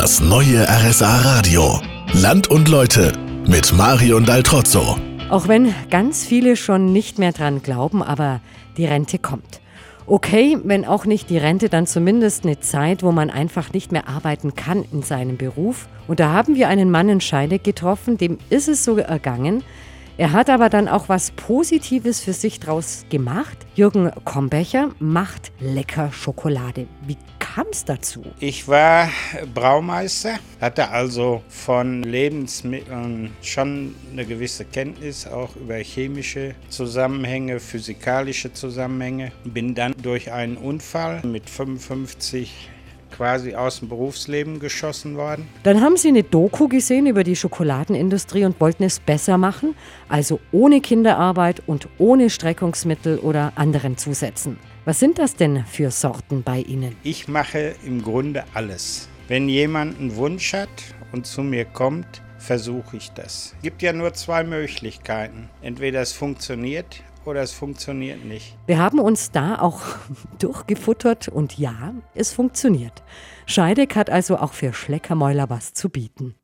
Das neue RSA Radio. Land und Leute mit Marion Daltrozzo. Auch wenn ganz viele schon nicht mehr dran glauben, aber die Rente kommt. Okay, wenn auch nicht die Rente, dann zumindest eine Zeit, wo man einfach nicht mehr arbeiten kann in seinem Beruf. Und da haben wir einen Mann in Scheide getroffen, dem ist es so ergangen. Er hat aber dann auch was Positives für sich draus gemacht. Jürgen Kombecher macht lecker Schokolade. Wie kam es dazu? Ich war Braumeister, hatte also von Lebensmitteln schon eine gewisse Kenntnis, auch über chemische Zusammenhänge, physikalische Zusammenhänge. Bin dann durch einen Unfall mit 55 quasi aus dem Berufsleben geschossen worden. Dann haben Sie eine Doku gesehen über die Schokoladenindustrie und wollten es besser machen, also ohne Kinderarbeit und ohne Streckungsmittel oder anderen Zusätzen. Was sind das denn für Sorten bei Ihnen? Ich mache im Grunde alles. Wenn jemand einen Wunsch hat und zu mir kommt, versuche ich das. Es gibt ja nur zwei Möglichkeiten. Entweder es funktioniert oder es funktioniert nicht. Wir haben uns da auch durchgefuttert und ja, es funktioniert. Scheideck hat also auch für Schleckermäuler was zu bieten.